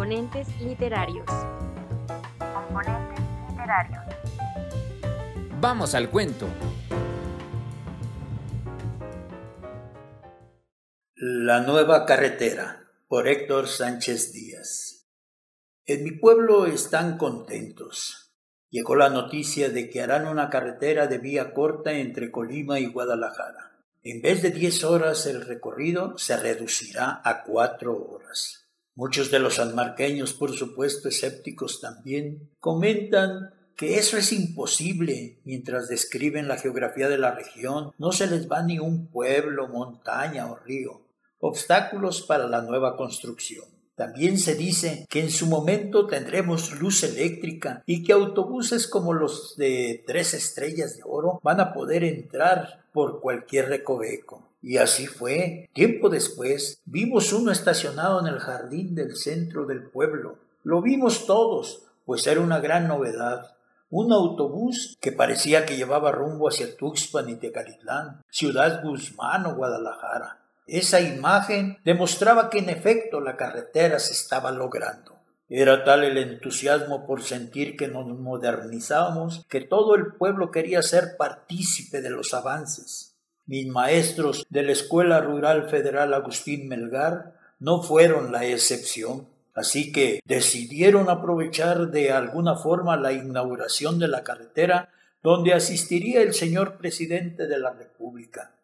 Componentes literarios. Componentes literarios. Vamos al cuento. La nueva carretera por Héctor Sánchez Díaz. En mi pueblo están contentos. Llegó la noticia de que harán una carretera de vía corta entre Colima y Guadalajara. En vez de diez horas el recorrido se reducirá a cuatro horas. Muchos de los sanmarqueños, por supuesto escépticos también, comentan que eso es imposible mientras describen la geografía de la región. No se les va ni un pueblo, montaña o río obstáculos para la nueva construcción. También se dice que en su momento tendremos luz eléctrica y que autobuses como los de tres estrellas de oro van a poder entrar por cualquier recoveco. Y así fue. Tiempo después vimos uno estacionado en el jardín del centro del pueblo. Lo vimos todos, pues era una gran novedad. Un autobús que parecía que llevaba rumbo hacia Tuxpan y Tecalitlán, Ciudad Guzmán o Guadalajara. Esa imagen demostraba que en efecto la carretera se estaba logrando. Era tal el entusiasmo por sentir que nos modernizábamos que todo el pueblo quería ser partícipe de los avances. Mis maestros de la Escuela Rural Federal Agustín Melgar no fueron la excepción. Así que decidieron aprovechar de alguna forma la inauguración de la carretera donde asistiría el señor presidente de la República.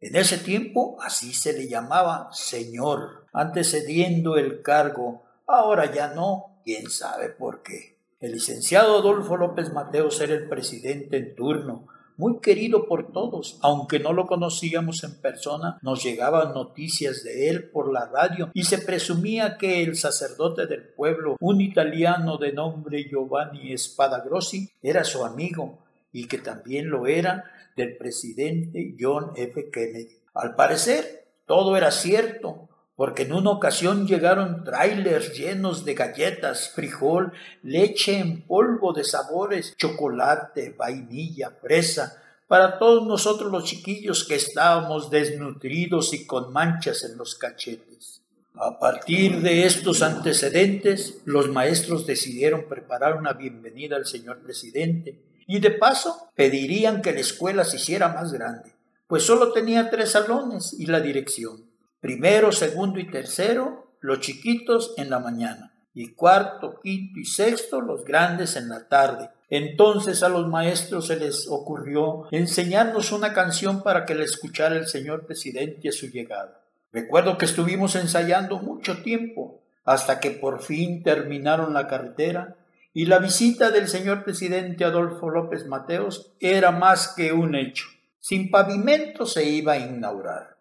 En ese tiempo así se le llamaba señor, antecediendo el cargo. Ahora ya no, quién sabe por qué. El licenciado Adolfo López Mateos era el presidente en turno, muy querido por todos, aunque no lo conocíamos en persona, nos llegaban noticias de él por la radio y se presumía que el sacerdote del pueblo, un italiano de nombre Giovanni Spadagrossi, era su amigo y que también lo era del presidente John F. Kennedy. Al parecer, todo era cierto, porque en una ocasión llegaron trailers llenos de galletas, frijol, leche en polvo de sabores, chocolate, vainilla, fresa, para todos nosotros los chiquillos que estábamos desnutridos y con manchas en los cachetes. A partir de estos antecedentes, los maestros decidieron preparar una bienvenida al señor presidente y de paso pedirían que la escuela se hiciera más grande, pues solo tenía tres salones y la dirección. Primero, segundo y tercero, los chiquitos en la mañana, y cuarto, quinto y sexto, los grandes en la tarde. Entonces a los maestros se les ocurrió enseñarnos una canción para que la escuchara el señor presidente a su llegada. Recuerdo que estuvimos ensayando mucho tiempo, hasta que por fin terminaron la carretera y la visita del señor presidente Adolfo López Mateos era más que un hecho. Sin pavimento se iba a inaugurar.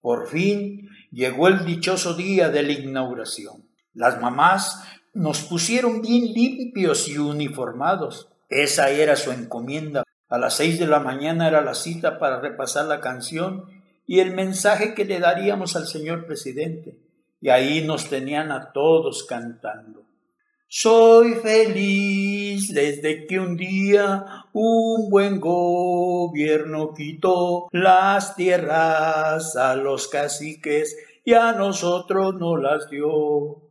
Por fin llegó el dichoso día de la inauguración. Las mamás nos pusieron bien limpios y uniformados. Esa era su encomienda. A las seis de la mañana era la cita para repasar la canción y el mensaje que le daríamos al señor presidente. Y ahí nos tenían a todos cantando. Soy feliz desde que un día un buen gobierno quitó las tierras a los caciques y a nosotros no las dio.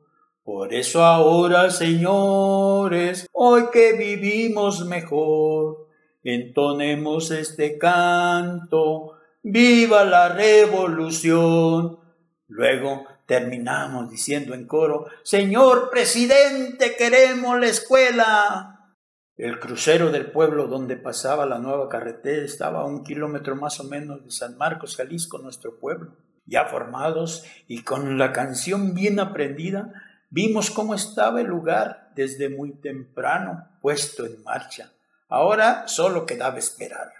Por eso ahora, señores, hoy que vivimos mejor, entonemos este canto, viva la revolución. Luego terminamos diciendo en coro, Señor presidente, queremos la escuela. El crucero del pueblo donde pasaba la nueva carretera estaba a un kilómetro más o menos de San Marcos, Jalisco, nuestro pueblo. Ya formados y con la canción bien aprendida, vimos cómo estaba el lugar desde muy temprano puesto en marcha. Ahora solo quedaba esperar.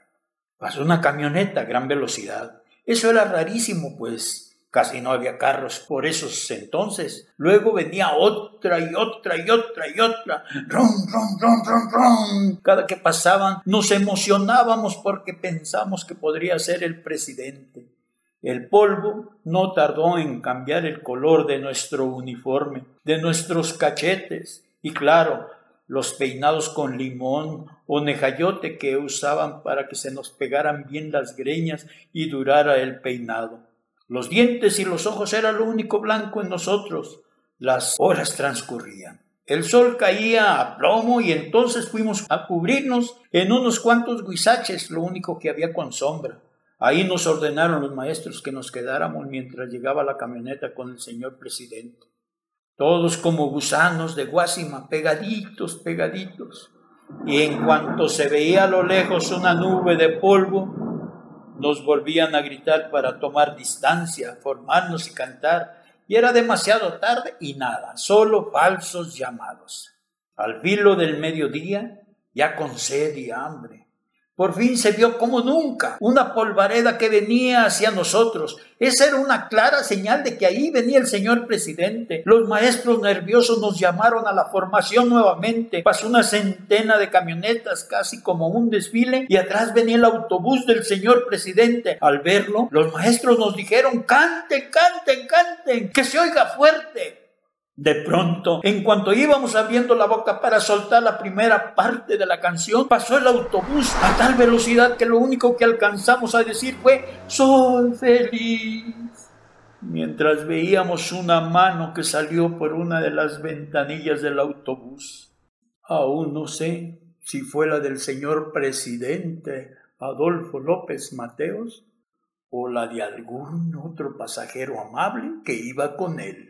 Pasó una camioneta a gran velocidad. Eso era rarísimo, pues Casi no había carros por esos entonces. Luego venía otra y otra y otra y otra. Ron, ron, ron, ron, ron. Cada que pasaban nos emocionábamos porque pensamos que podría ser el presidente. El polvo no tardó en cambiar el color de nuestro uniforme, de nuestros cachetes y claro, los peinados con limón o nejayote que usaban para que se nos pegaran bien las greñas y durara el peinado. Los dientes y los ojos era lo único blanco en nosotros. Las horas transcurrían. El sol caía a plomo y entonces fuimos a cubrirnos en unos cuantos guisaches, lo único que había con sombra. Ahí nos ordenaron los maestros que nos quedáramos mientras llegaba la camioneta con el señor presidente. Todos como gusanos de Guasima, pegaditos, pegaditos. Y en cuanto se veía a lo lejos una nube de polvo, nos volvían a gritar para tomar distancia, formarnos y cantar. Y era demasiado tarde y nada, solo falsos llamados. Al filo del mediodía, ya con sed y hambre, por fin se vio como nunca una polvareda que venía hacia nosotros. Esa era una clara señal de que ahí venía el señor presidente. Los maestros nerviosos nos llamaron a la formación nuevamente. Pasó una centena de camionetas, casi como un desfile, y atrás venía el autobús del señor presidente. Al verlo, los maestros nos dijeron, canten, canten, canten, que se oiga fuerte. De pronto, en cuanto íbamos abriendo la boca para soltar la primera parte de la canción, pasó el autobús a tal velocidad que lo único que alcanzamos a decir fue Soy feliz. Mientras veíamos una mano que salió por una de las ventanillas del autobús. Aún no sé si fue la del señor presidente Adolfo López Mateos o la de algún otro pasajero amable que iba con él.